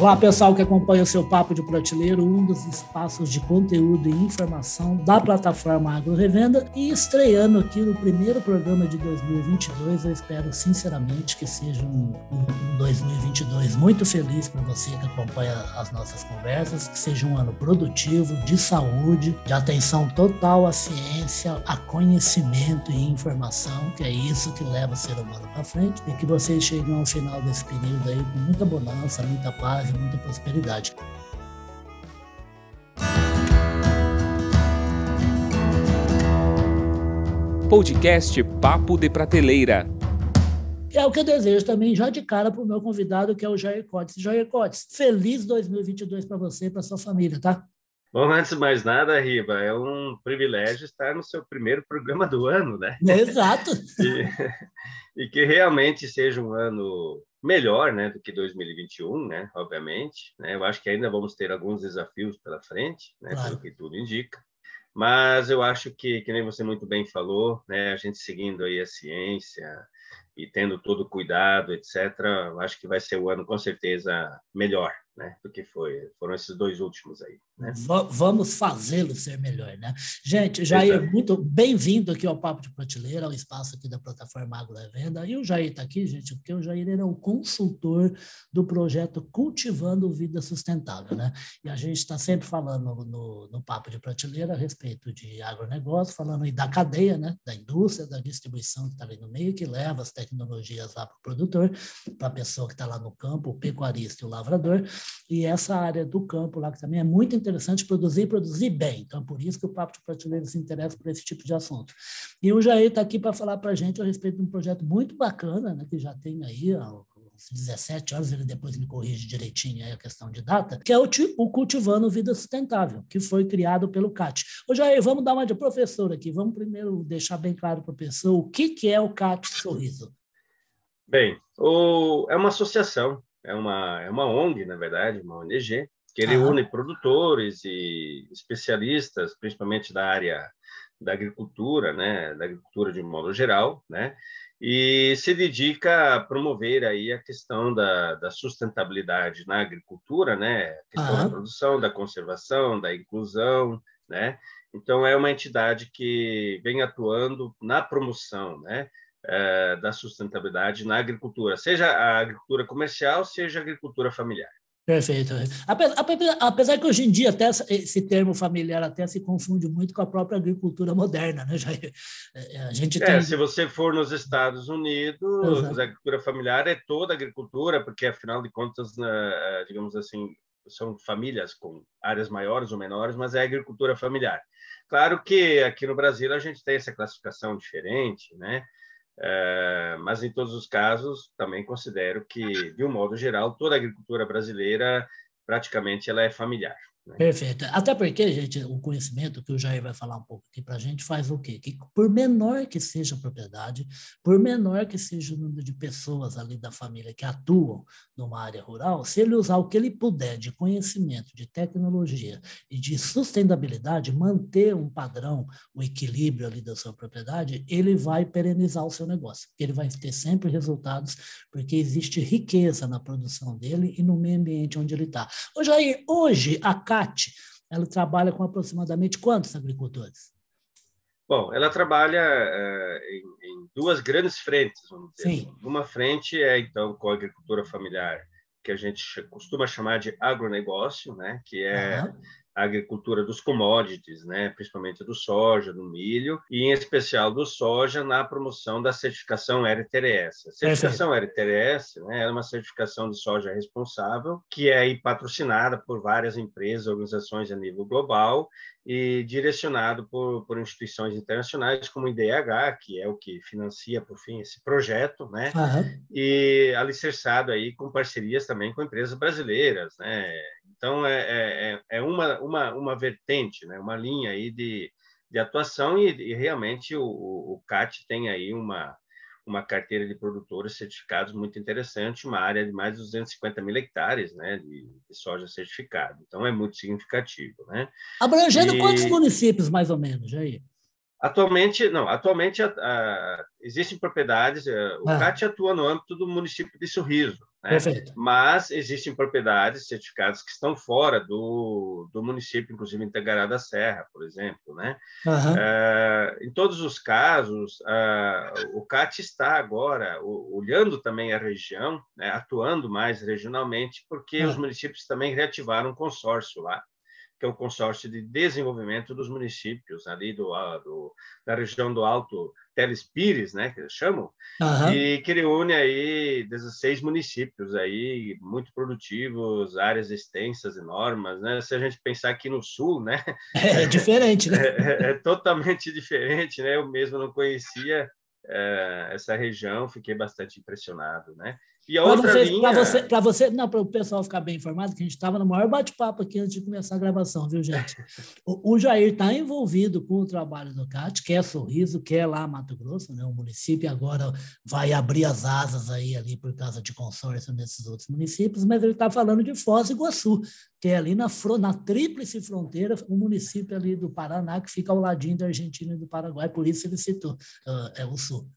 Olá, pessoal que acompanha o seu Papo de Prateleiro, um dos espaços de conteúdo e informação da plataforma Agro Revenda. E estreando aqui no primeiro programa de 2022, eu espero sinceramente que seja um, um 2022 muito feliz para você que acompanha as nossas conversas, que seja um ano produtivo, de saúde, de atenção total à ciência, a conhecimento e informação, que é isso que leva o ser humano para frente, e que vocês cheguem ao final desse período aí com muita bonança, muita paz muita prosperidade. Podcast Papo de Prateleira. É o que eu desejo também, já de cara, para o meu convidado, que é o Jair Cotes. Jair Cotes, feliz 2022 para você e para sua família, tá? Bom, antes de mais nada, Riva, é um privilégio estar no seu primeiro programa do ano, né? Exato. e, e que realmente seja um ano melhor, né, do que 2021, né, obviamente, né, eu acho que ainda vamos ter alguns desafios pela frente, né, claro. pelo que tudo indica, mas eu acho que, que nem você muito bem falou, né, a gente seguindo aí a ciência e tendo todo o cuidado, etc., eu acho que vai ser o ano com certeza melhor, né? Porque foi, foram esses dois últimos aí. Né? Vamos fazê-lo ser melhor, né? Gente, Jair, Exato. muito bem-vindo aqui ao Papo de Prateleira, ao espaço aqui da plataforma Agro E o Jair está aqui, gente, porque o Jair era o consultor do projeto Cultivando Vida Sustentável, né? E a gente está sempre falando no, no Papo de Prateleira a respeito de agronegócio, falando aí da cadeia, né? Da indústria, da distribuição que está ali no meio, que leva as tecnologias lá para o produtor, para a pessoa que está lá no campo, o pecuarista e o lavrador e essa área do campo lá, que também é muito interessante produzir e produzir bem. Então, por isso que o Papo de Prateleira se interessa por esse tipo de assunto. E o Jair está aqui para falar para a gente a respeito de um projeto muito bacana, né, que já tem aí ó, 17 anos, ele depois me corrige direitinho aí a questão de data, que é o, o Cultivando Vida Sustentável, que foi criado pelo CAT. Ô Jair, vamos dar uma de professor aqui, vamos primeiro deixar bem claro para a pessoa o que, que é o CAT Sorriso. Bem, o, é uma associação é uma, é uma ONG, na verdade, uma ONG, que ele une produtores e especialistas, principalmente da área da agricultura, né, da agricultura de um modo geral, né, e se dedica a promover aí a questão da, da sustentabilidade na agricultura, né, a questão da produção, da conservação, da inclusão, né, então é uma entidade que vem atuando na promoção, né, é, da sustentabilidade na agricultura, seja a agricultura comercial, seja a agricultura familiar. Perfeito. Apesar que hoje em dia até esse termo familiar até se confunde muito com a própria agricultura moderna, né, Jair? É, a gente é, tem... se você for nos Estados Unidos, Exato. a agricultura familiar é toda a agricultura, porque afinal de contas, né, digamos assim, são famílias com áreas maiores ou menores, mas é agricultura familiar. Claro que aqui no Brasil a gente tem essa classificação diferente, né? É, mas em todos os casos também considero que, de um modo geral, toda a agricultura brasileira praticamente ela é familiar. Né? Perfeito. Até porque, gente, o conhecimento que o Jair vai falar um pouco aqui para a gente faz o quê? Que por menor que seja a propriedade, por menor que seja o número de pessoas ali da família que atuam numa área rural, se ele usar o que ele puder de conhecimento, de tecnologia e de sustentabilidade, manter um padrão, um equilíbrio ali da sua propriedade, ele vai perenizar o seu negócio. Ele vai ter sempre resultados, porque existe riqueza na produção dele e no meio ambiente onde ele está. Ô Jair, hoje a CAT, ela trabalha com aproximadamente quantos agricultores? Bom, ela trabalha uh, em, em, duas grandes frentes, vamos dizer. Sim. Assim. Uma frente é, então, com a agricultura familiar, que a gente costuma chamar de agronegócio, né? que é uhum a agricultura dos commodities, né, principalmente do soja, do milho, e em especial do soja na promoção da certificação RTRS. A certificação RTRS né, é uma certificação de soja responsável que é patrocinada por várias empresas, organizações a nível global e direcionado por, por instituições internacionais como o IDH, que é o que financia, por fim, esse projeto, né? Uhum. E alicerçado aí com parcerias também com empresas brasileiras, né? Então, é, é, é, é uma, uma, uma vertente, né? uma linha aí de, de atuação e, e realmente o, o CAT tem aí uma, uma carteira de produtores certificados muito interessante, uma área de mais de 250 mil hectares né, de, de soja certificada. Então, é muito significativo. Né? Abrangendo e... quantos municípios, mais ou menos, Jair? Atualmente, não, atualmente a, a, existem propriedades, a, o ah. CAT atua no âmbito do município de Sorriso, Né? Mas existem propriedades certificadas que estão fora do, do município, inclusive integrado da Serra, por exemplo. Né? Uhum. Uh, em todos os casos, uh, o CAT está agora olhando também a região, né? atuando mais regionalmente, porque uhum. os municípios também reativaram um consórcio lá que é o consórcio de desenvolvimento dos municípios ali do, do da região do Alto Teles Pires, né, que eles chamam, uhum. e que reúne aí 16 municípios aí muito produtivos, áreas extensas, enormes, né? Se a gente pensar aqui no sul, né? É, é diferente, né? É, é, é totalmente diferente, né? Eu mesmo não conhecia é, essa região, fiquei bastante impressionado, né? E a outra você, linha... Para você, para você, não, para o pessoal ficar bem informado, que a gente estava no maior bate-papo aqui antes de começar a gravação, viu, gente? O, o Jair está envolvido com o trabalho do CAT, quer Sorriso, quer lá Mato Grosso, né? O município agora vai abrir as asas aí ali por causa de consórcio nesses outros municípios, mas ele está falando de Foz do Iguaçu, que é ali na, na tríplice fronteira, o um município ali do Paraná, que fica ao ladinho da Argentina e do Paraguai, por isso ele citou, uh, é o Sul.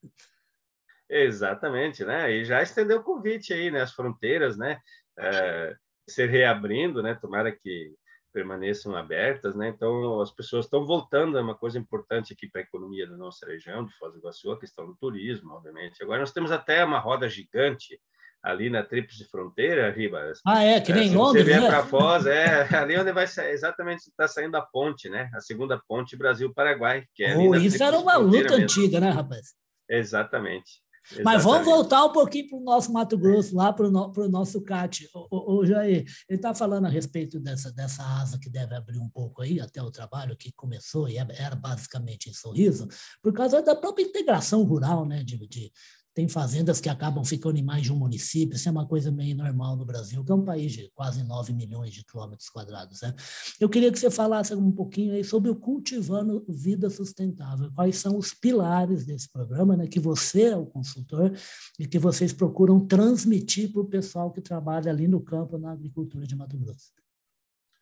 Exatamente, né? E já estendeu o convite aí, né? As fronteiras, né? É, ser reabrindo, né? Tomara que permaneçam abertas, né? Então as pessoas estão voltando, é uma coisa importante aqui para a economia da nossa região, de Foz do Iguaçu, a questão do turismo, obviamente. Agora nós temos até uma roda gigante ali na Tríplice Fronteira, Ribas. Ah, é, que nem é, Londres, você vier né? para Foz, é ali onde vai sair, exatamente está saindo a ponte, né? A segunda ponte Brasil-Paraguai, que é oh, Isso era uma luta mesmo. antiga, né, rapaz? Exatamente. Exatamente. Mas vamos voltar um pouquinho para o nosso Mato Grosso, lá para o no, nosso CAT. O, o, Jair, ele está falando a respeito dessa, dessa asa que deve abrir um pouco aí, até o trabalho que começou e era basicamente em Sorriso, por causa da própria integração rural, né, de, de tem fazendas que acabam ficando em mais de um município, isso é uma coisa meio normal no Brasil, que é um país de quase 9 milhões de quilômetros quadrados. Né? Eu queria que você falasse um pouquinho aí sobre o Cultivando Vida Sustentável, quais são os pilares desse programa, né, que você é o consultor e que vocês procuram transmitir para o pessoal que trabalha ali no campo, na agricultura de Mato Grosso.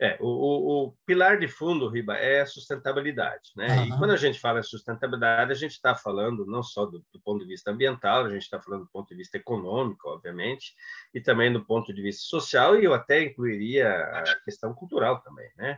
É, o, o, pilar de fundo, Riba, é a sustentabilidade. Né? Uhum. E quando a gente fala em sustentabilidade, a gente está falando não só do, do, ponto de vista ambiental, a gente está falando do ponto de vista econômico, obviamente, e também do ponto de vista social, e eu até incluiria a questão cultural também, né?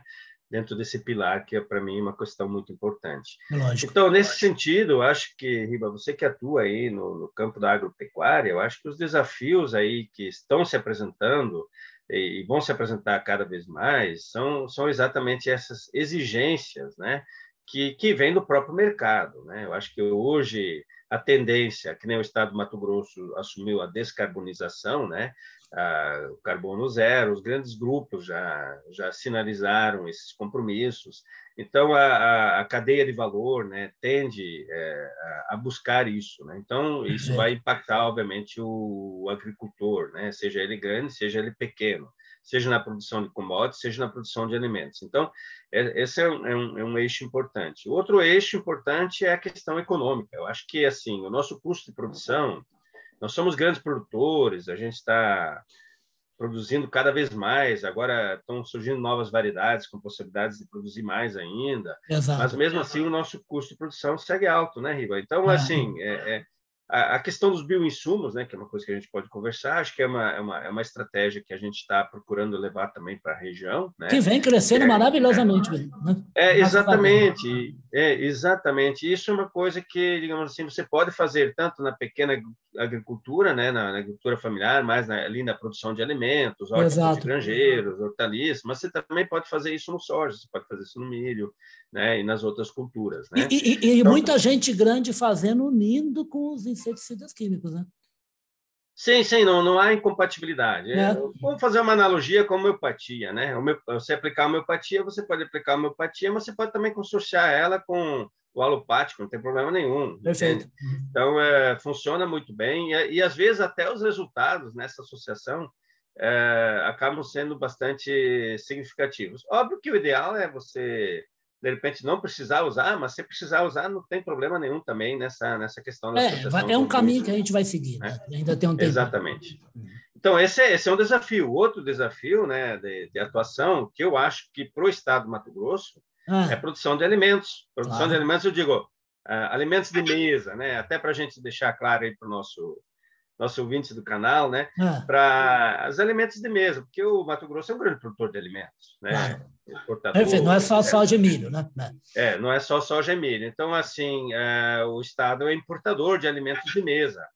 dentro desse pilar, que é, para mim, uma questão muito importante. Lógico, então, nesse lógico. sentido, acho que, Riba, você que atua aí no, no campo da agropecuária, eu acho que os desafios aí que estão se apresentando e vão se apresentar cada vez mais são, são exatamente essas exigências, né? Que, que vem do próprio mercado, né? Eu acho que hoje a tendência, que nem o Estado do Mato Grosso assumiu a descarbonização, né? Ah, o carbono zero, os grandes grupos já, já sinalizaram esses compromissos. Então, a, a, cadeia de valor né, tende é, a, buscar isso. Né? Então, isso uhum. vai impactar, obviamente, o, agricultor, né? seja ele grande, seja ele pequeno, seja na produção de commodities, seja na produção de alimentos. Então, é, esse é um, é um, é um eixo importante. Outro eixo importante é a questão econômica. Eu acho que, assim, o nosso custo de produção, nós somos grandes produtores, a gente está produzindo cada vez mais. Agora estão surgindo novas variedades com possibilidades de produzir mais ainda. Exato. Mas mesmo assim o nosso custo de produção segue alto, né, Riva? Então, é. assim, é, é, a, questão dos bioinsumos, né, que é uma coisa que a gente pode conversar, acho que é uma, é uma, é uma estratégia que a gente está procurando levar também para a região. Né? Que vem crescendo é, maravilhosamente. É, né? é exatamente, é, exatamente. Isso é uma coisa que, digamos assim, você pode fazer tanto na pequena agricultura, né, na, na agricultura familiar, mais na, ali na produção de alimentos, hortos granjeiros, hortaliças, mas você também pode fazer isso no soja, você pode fazer isso no milho, né, e nas outras culturas. Né? E, e, e então, muita gente grande fazendo unindo com os inseticidas químicos, né? Sim, sim, não, não há incompatibilidade. É. Vamos fazer uma analogia com a homeopatia, né? Você aplicar a homeopatia, você pode aplicar a homeopatia, mas você pode também consorciar ela com o alopático, não tem problema nenhum. Perfeito. Então, é, funciona muito bem e, e, às vezes, até os resultados nessa associação é, acabam sendo bastante significativos. Óbvio que o ideal é você de repente não precisar usar, mas se precisar usar, não tem problema nenhum também nessa, nessa questão da É, é um caminho que a gente vai seguir, né? né? Ainda tem um tempo. Exatamente. Então, esse é, esse é um desafio. Outro desafio né, de, de atuação, que eu acho que para o Estado do Mato Grosso, ah. é a produção de alimentos. Produção claro. de alimentos, eu digo, uh, alimentos de mesa, né? até para a gente deixar claro aí para o nosso nossos ouvintes do canal, né? Ah. Para os alimentos de mesa, porque o Mato Grosso é um grande produtor de alimentos, né? Ah. Perfeito, não é só soja e milho, né? É, não é só soja e milho. Então, assim, é, o Estado é importador de alimentos de mesa,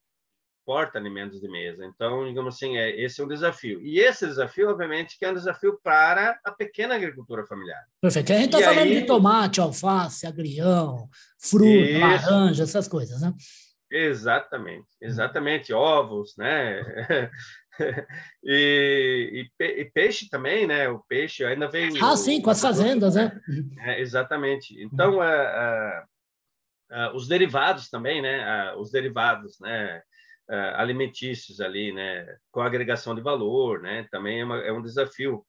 exporta alimentos de mesa. Então, digamos assim, é, esse é um desafio. E esse desafio, obviamente, que é um desafio para a pequena agricultura familiar. Perfeito. A gente está falando aí... de tomate, alface, agrião, fruta, Isso. laranja, essas coisas, né? Exatamente, exatamente, ovos, né? e, e, e, peixe também, né? O peixe ainda vem. Ah, sim, com as fazendas, né? É, exatamente. Então, uhum. uh, uh, uh, os derivados também, né? os derivados, né? alimentícios ali, né? Com agregação de valor, né? Também é, uma, é um desafio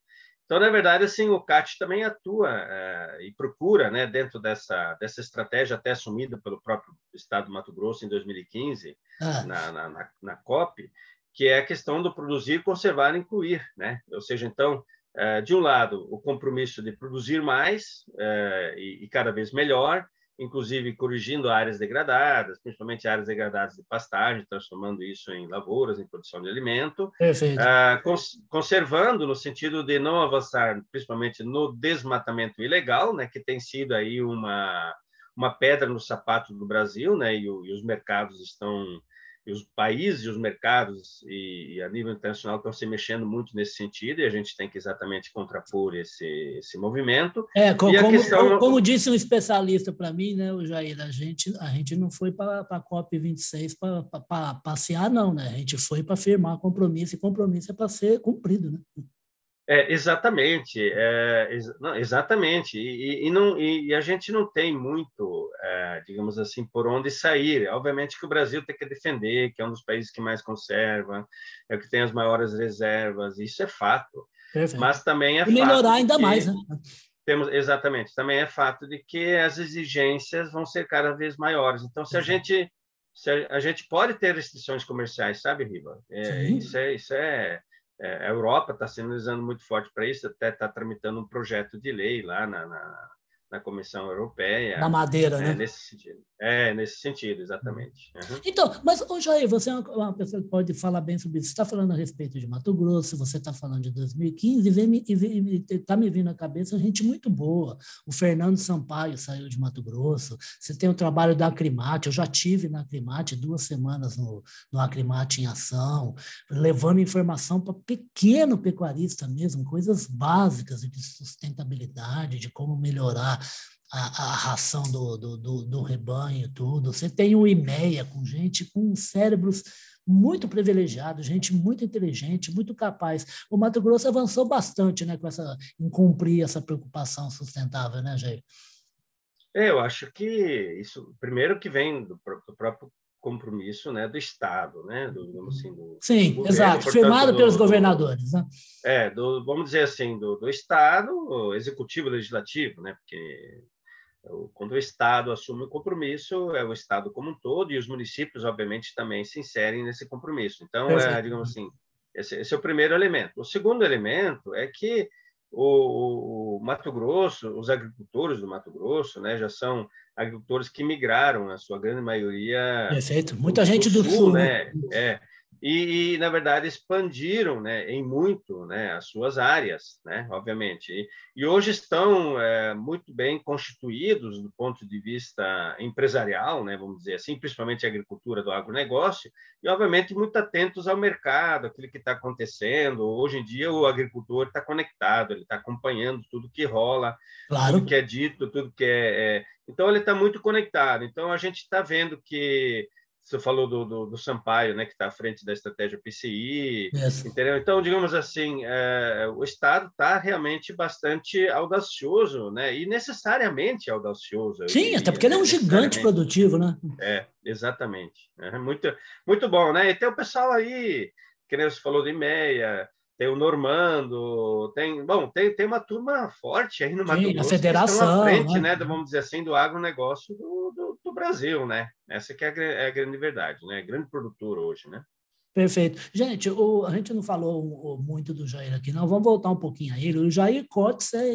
então, na verdade, assim, o CAT também atua é, e procura, né, dentro dessa, dessa estratégia até assumida pelo próprio Estado do Mato Grosso em 2015, ah. na, na, na, COP, que é a questão do produzir, conservar e incluir. Né? Ou seja, então, é, de um lado, o compromisso de produzir mais é, e, e cada vez melhor, inclusive corrigindo áreas degradadas, principalmente áreas degradadas de pastagem, transformando isso em lavouras, em produção de alimento, ah, cons conservando no sentido de não avançar, principalmente no desmatamento ilegal, né, que tem sido aí uma uma pedra no sapato do Brasil, né, e, o, e os mercados estão e os países, os mercados e, e, a nível internacional estão se mexendo muito nesse sentido e a gente tem que exatamente contrapor esse, esse movimento. É, como, questão... como, como, disse um especialista para mim, né, o Jair, a gente, a gente não foi para a COP26 para passear, não, né? A gente foi para firmar compromisso e compromisso é para ser cumprido, né? É, exatamente, é, ex não, exatamente, e, e, não, e, a gente não tem muito, é, digamos assim, por onde sair. Obviamente que o Brasil tem que defender, que é um dos países que mais conserva, é o que tem as maiores reservas, isso é fato. Mas também é e melhorar ainda mais, né? Temos, exatamente, também é fato de que as exigências vão ser cada vez maiores. Então, se a gente se a, a gente pode ter restrições comerciais, sabe, Riva? É, isso é, isso é é, a Europa está se sinalizando muito forte para isso, até está tramitando um projeto de lei lá na, na, na Comissão Europeia. Na madeira, é, né? Nesse sentido. É, nesse sentido, exatamente. Uhum. Então, mas, ô Jair, você é uma pessoa que pode falar bem sobre isso. Você está falando a respeito de Mato Grosso, você está falando de 2015, e está me vindo à cabeça gente muito boa. O Fernando Sampaio saiu de Mato Grosso, você tem o trabalho da Acrimate, eu já tive na Acrimate duas semanas no, no Acrimate em ação, levando informação para pequeno pecuarista mesmo, coisas básicas de sustentabilidade, de como melhorar a, a ração do, do, do, do rebanho, tudo. Você tem o IMEA com gente com cérebros muito privilegiados, gente muito inteligente, muito capaz. O Mato Grosso avançou bastante né, com essa, em cumprir essa preocupação sustentável, né, Jair? É, eu acho que isso, primeiro que vem do, do próprio compromisso né, do Estado, né, do, assim, do, Sim, do exato, governo, firmado pelos governadores. Né? É, do, vamos dizer assim, do, do Estado, executivo legislativo, né, porque quando o Estado assume o compromisso, é o Estado como um todo, e os municípios, obviamente, também se inserem nesse compromisso. Então, é, digamos assim, esse, esse, é o primeiro elemento. O segundo elemento é que o, o, Mato Grosso, os agricultores do Mato Grosso, né, já são agricultores que migraram, na sua grande maioria. Perfeito. Muita do, gente do, sul, sul né? né? É e, e, na verdade expandiram né, em muito né, as suas áreas, né, obviamente. E, e hoje estão é, muito bem constituídos do ponto de vista empresarial, né, vamos dizer assim, principalmente a agricultura do agronegócio, e obviamente muito atentos ao mercado, aquilo que está acontecendo. Hoje em dia o agricultor está conectado, ele está acompanhando tudo que rola, claro. tudo que é dito, tudo que é. é... Então ele está muito conectado. Então a gente está vendo que você falou do, do, do, Sampaio, né, que está à frente da estratégia PCI, yes. entendeu? Então, digamos assim, é, o Estado está realmente bastante audacioso, né, e necessariamente audacioso. Sim, diria, até porque ele é um gigante produtivo, né? É, exatamente. É muito, muito bom, né? E tem o pessoal aí, que nem você falou de meia, tem o Normando, tem, bom, tem, tem uma turma forte aí no Mato Sim, Grosso, federação, frente, né? né? vamos dizer assim, do agronegócio do, do, do Brasil, né? Essa que é a, é a, grande verdade, né? Grande produtor hoje, né? Perfeito. Gente, o, a gente não falou muito do Jair aqui, não. Vamos voltar um pouquinho a ele. O Jair Kotz é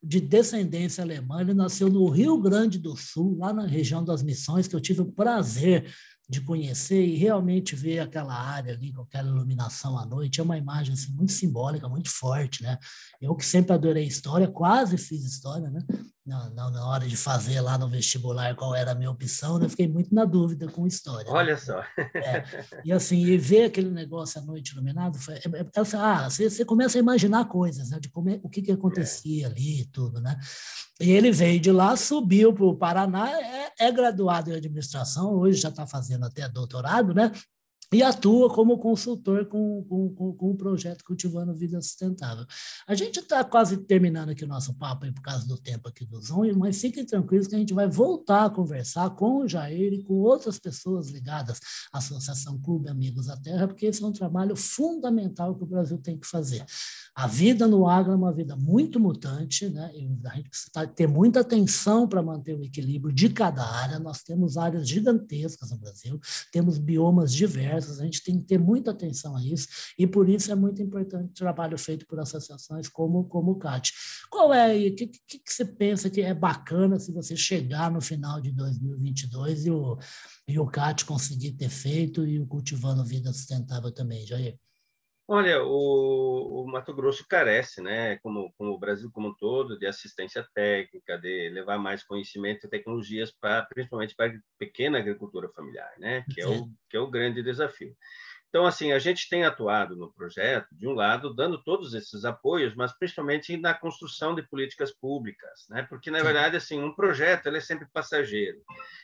de descendência alemã. Ele nasceu no Rio Grande do Sul, lá na região das Missões, que eu tive o prazer de conhecer e realmente ver aquela área ali com aquela iluminação à noite. É uma imagem assim, muito simbólica, muito forte, né? Eu que sempre adorei história, quase fiz história, né? Na, na, na hora de fazer lá no vestibular qual era a minha opção, né? eu fiquei muito na dúvida com história. Né? Olha né? só. É. E assim, e ver aquele negócio à noite iluminado, foi, é, é, é ah, você, você, começa a imaginar coisas, né? De como é, o que, que acontecia ali e tudo, né? E ele veio de lá, subiu para o Paraná, é, é graduado em administração, hoje já está fazendo até doutorado, né? E atua como consultor com, com, com, com, o projeto Cultivando Vida Sustentável. A gente está quase terminando aqui o nosso papo aí por causa do tempo aqui do Zoom, mas fiquem tranquilos que a gente vai voltar a conversar com o Jair e com outras pessoas ligadas à Associação Clube Amigos da Terra, porque esse é um trabalho fundamental que o Brasil tem que fazer. A vida no agro é uma vida muito mutante, né? A gente precisa ter muita atenção para manter o equilíbrio de cada área. Nós temos áreas gigantescas no Brasil, temos biomas diversos, a gente tem que ter muita atenção a isso, e por isso é muito importante o trabalho feito por associações como, como o CAT. Qual é, o que, que, que você pensa que é bacana se você chegar no final de 2022 e o, e o CAT conseguir ter feito e o Cultivando Vida Sustentável também, Jair? Olha, o, o, Mato Grosso carece, né, como, como o Brasil como um todo, de assistência técnica, de levar mais conhecimento e tecnologias para, principalmente para a pequena agricultura familiar, né, que é, o, que é o grande desafio. Então, assim, a gente tem atuado no projeto, de um lado, dando todos esses apoios, mas principalmente na construção de políticas públicas, né? Porque, na verdade, assim, um projeto, ele é sempre passageiro.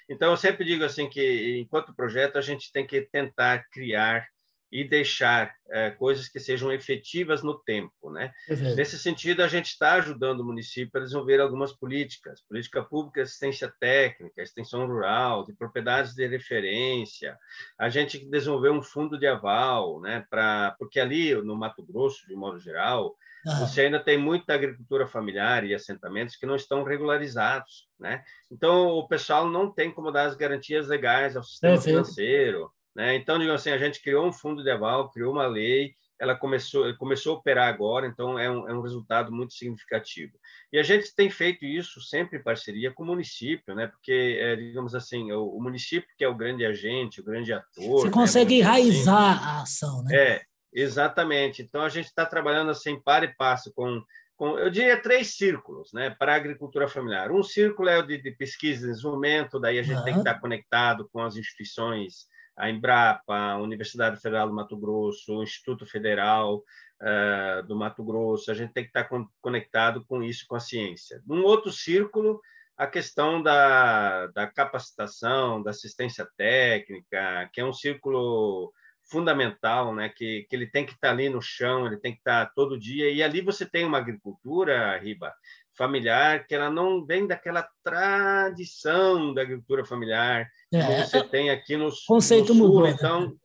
Então, eu sempre digo, assim, que enquanto projeto, a gente tem que tentar criar e deixar é, coisas que sejam efetivas no tempo, né? Uhum. Nesse sentido, a gente está ajudando o município a desenvolver algumas políticas, política pública, assistência técnica, extensão rural, de propriedades de referência. A gente desenvolveu um fundo de aval, né? Para porque ali no Mato Grosso, de modo geral, uhum. você ainda tem muita agricultura familiar e assentamentos que não estão regularizados, né? Então o pessoal não tem como dar as garantias legais ao sistema uhum. financeiro né? Então, digamos assim, a gente criou um fundo de aval, criou uma lei, ela começou, começou a operar agora, então é um, é um resultado muito significativo. E a gente tem feito isso sempre em parceria com o município, né? porque, é, digamos assim, o, o, município que é o grande agente, o grande ator... Você né? consegue né? enraizar assim, a ação, né? É, exatamente. Então, a gente está trabalhando assim, para e passo com com, eu diria três círculos né, para a agricultura familiar. Um círculo é o de, de pesquisa e desenvolvimento, daí a gente uhum. tem que estar conectado com as instituições a Embrapa, a Universidade Federal do Mato Grosso, o Instituto Federal uh, do Mato Grosso, a gente tem que estar conectado com isso, com a ciência. Num outro círculo, a questão da, da capacitação, da assistência técnica, que é um círculo fundamental, né? Que, que ele tem que estar ali no chão, ele tem que estar todo dia. E ali você tem uma agricultura, Riba, familiar, que ela não vem daquela tradição da agricultura familiar é, que você tem aqui no, conceito no sul. Mudou, né? então,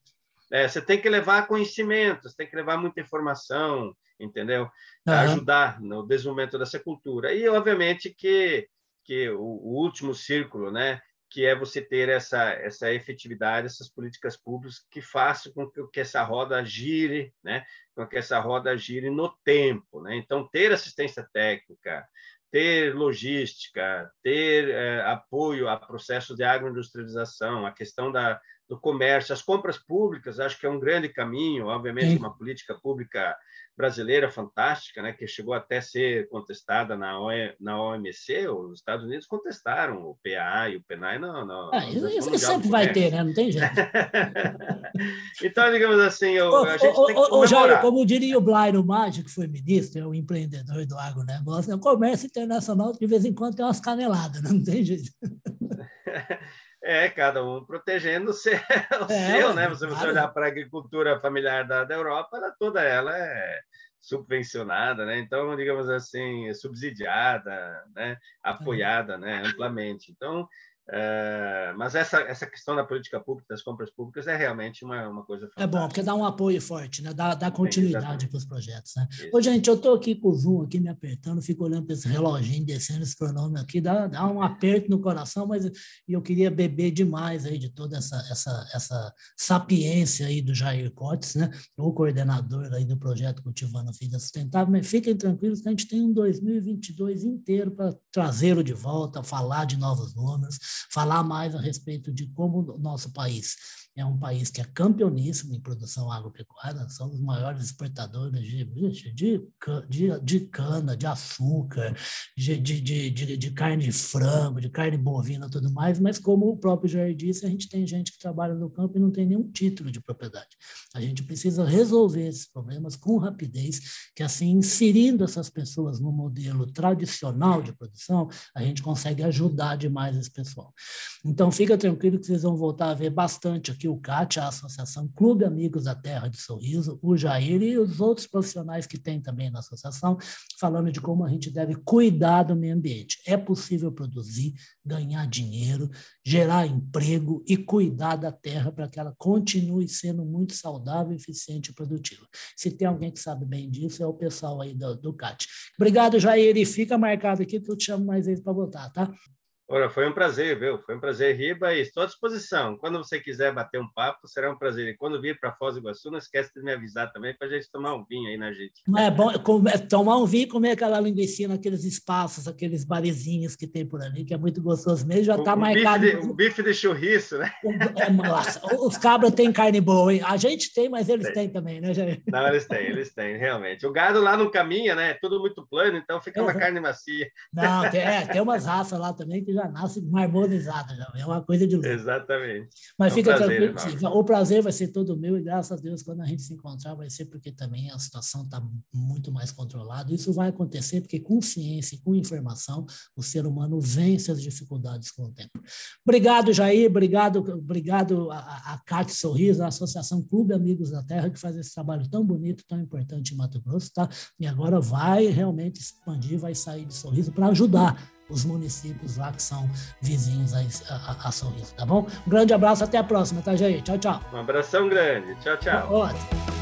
é, você tem que levar conhecimento, você tem que levar muita informação, entendeu? Uhum. Ajudar no desenvolvimento dessa cultura. E, obviamente, que, que o, o último círculo, né? Que é você ter essa essa efetividade, essas políticas públicas que façam com que, essa roda gire, né? Com que essa roda gire no tempo, né? Então ter assistência técnica, ter logística, ter é, apoio a processos de agroindustrialização, a questão da do comércio, as compras públicas, acho que é um grande caminho, obviamente Sim. uma política pública brasileira fantástica, né, que chegou até a ser contestada na, na OMC, os Estados Unidos contestaram o PA e o PNAE não, não, ah, isso, isso sempre vai ter, né? Não tem jeito. então, digamos assim, eu, ô, a gente ô, tem que ô, Jair, como diria o Blairo Maggi, que foi ministro, é o empreendedor do agronegócio, é o comércio internacional de vez em quando tem umas caneladas, né? não tem jeito. É, cada um protegendo o seu, o é, seu né? Se você olhar para a agricultura familiar da, da Europa, ela, toda ela é subvencionada, né? Então, digamos assim, subsidiada, né? apoiada, né? Amplamente. Então, é, mas essa, essa questão da política pública, das compras públicas, é realmente uma, uma coisa fantástica. É bom, porque dá um apoio forte, né? dá, dá continuidade para os projetos. Né? Ô, gente, eu estou aqui com o Zoom aqui me apertando, fico olhando para esse reloginho, descendo esse pronome aqui, dá, dá um aperto no coração, mas eu queria beber demais aí de toda essa, essa, essa sapiência aí do Jair Cotes, né? o coordenador aí do projeto Cultivando Vida Sustentável, mas fiquem tranquilos que a gente tem um 2022 inteiro para trazê-lo de volta, falar de novos números, falar mais a respeito de como o nosso país é um país que é campeoníssimo em produção agropecuária, somos os maiores exportadores de, de, de, de cana, de açúcar, de, de, de, de, carne de frango, de carne bovina tudo mais, mas como o próprio Jair disse, a gente tem gente que trabalha no campo e não tem nenhum título de propriedade. A gente precisa resolver esses problemas com rapidez, que assim, inserindo essas pessoas no modelo tradicional de produção, a gente consegue ajudar demais esse pessoal. Então, fica tranquilo que vocês vão voltar a ver bastante aqui o CAT, a Associação Clube Amigos da Terra de Sorriso, o Jair e os outros profissionais que tem também na associação, falando de como a gente deve cuidar do meio ambiente. É possível produzir, ganhar dinheiro, gerar emprego e cuidar da terra para que ela continue sendo muito saudável, eficiente e produtiva. Se tem alguém que sabe bem disso, é o pessoal aí do, do CAT. Obrigado, Jair, e fica marcado aqui que eu te chamo mais vezes para voltar, tá? Ora, foi um prazer, viu? Foi um prazer, Riba, e estou à disposição. Quando você quiser bater um papo, será um prazer. E quando vir para Foz do Iguaçu, não esquece de me avisar também para a gente tomar um vinho aí na gente. É bom comer, tomar um vinho e comer aquela linguiça naqueles espaços, aqueles barezinhos que tem por ali, que é muito gostoso mesmo. Já está marcado. Bife de, o bife de churriço, né? É, nossa, os cabras têm carne boa, hein? A gente tem, mas eles tem. têm também, né, Jair? Não, eles têm, eles têm, realmente. O gado lá não caminha, né? É tudo muito plano, então fica uma carne macia. Não, tem, é, tem umas raças lá também que já nascem mais harmonizada, já. é uma coisa de louco. Exatamente. Mas é um fica prazer, tranquilo, o prazer vai ser todo meu e graças a Deus quando a gente se encontrar vai ser porque também a situação está muito mais controlada. Isso vai acontecer porque com ciência e com informação o ser humano vence as dificuldades com o tempo. Obrigado, Jair, obrigado, obrigado a, a Cate Sorriso, a Associação Clube Amigos da Terra que faz esse trabalho tão bonito, tão importante em Mato Grosso, tá? E agora vai realmente expandir, vai sair de Sorriso para ajudar os municípios lá que são vizinhos a, a, a Sorriso, tá bom? Um grande abraço, até a próxima, tá, Jair? Tchau, tchau. Um abração grande. Tchau, tchau. Ótimo.